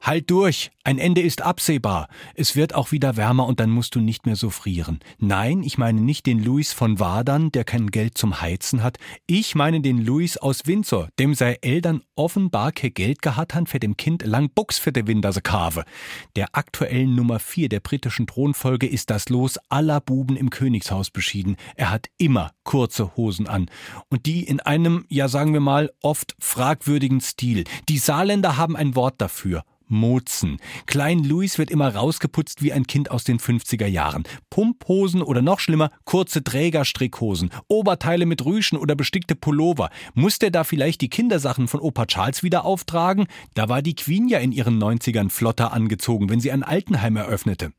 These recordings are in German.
halt durch. Ein Ende ist absehbar. Es wird auch wieder wärmer und dann musst du nicht mehr so frieren. Nein, ich meine nicht den Luis von Wadern, der kein Geld zum Heizen hat. Ich meine den Luis aus Windsor, dem sei Eltern offenbar kein Geld gehabt han für dem Kind lang Buchs für de Winterse Kave. Der aktuellen Nummer vier der britischen Thronfolge ist das Los aller Buben im Königshaus beschieden. Er hat immer kurze Hosen an. Und die in einem, ja sagen wir mal, oft fragwürdigen Stil. Die Saarländer haben ein Wort dafür. Mozen. Klein Luis wird immer rausgeputzt wie ein Kind aus den 50er Jahren. Pumphosen oder noch schlimmer, kurze Trägerstrickhosen, Oberteile mit Rüschen oder bestickte Pullover. Muss der da vielleicht die Kindersachen von Opa Charles wieder auftragen? Da war die Queen ja in ihren 90ern flotter angezogen, wenn sie ein Altenheim eröffnete.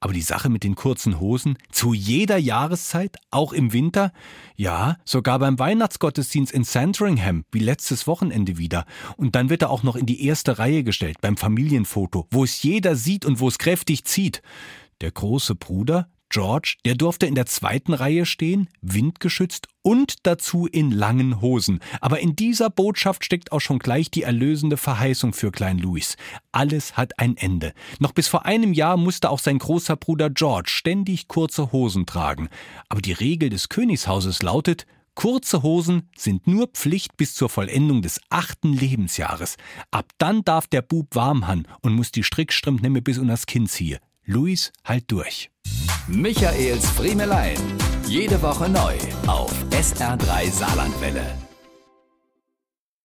Aber die Sache mit den kurzen Hosen, zu jeder Jahreszeit, auch im Winter? Ja, sogar beim Weihnachtsgottesdienst in Sandringham, wie letztes Wochenende wieder. Und dann wird er auch noch in die erste Reihe gestellt, beim Familienfoto, wo es jeder sieht und wo es kräftig zieht. Der große Bruder, George, der durfte in der zweiten Reihe stehen, windgeschützt und dazu in langen Hosen. Aber in dieser Botschaft steckt auch schon gleich die erlösende Verheißung für Klein Louis. Alles hat ein Ende. Noch bis vor einem Jahr musste auch sein großer Bruder George ständig kurze Hosen tragen. Aber die Regel des Königshauses lautet, Kurze Hosen sind nur Pflicht bis zur Vollendung des achten Lebensjahres. Ab dann darf der Bub warm han und muss die Strickstrümpf nemme bis das Kinn ziehen. Luis halt durch. Michaels Friemelein. Jede Woche neu auf SR3 Saarlandwelle.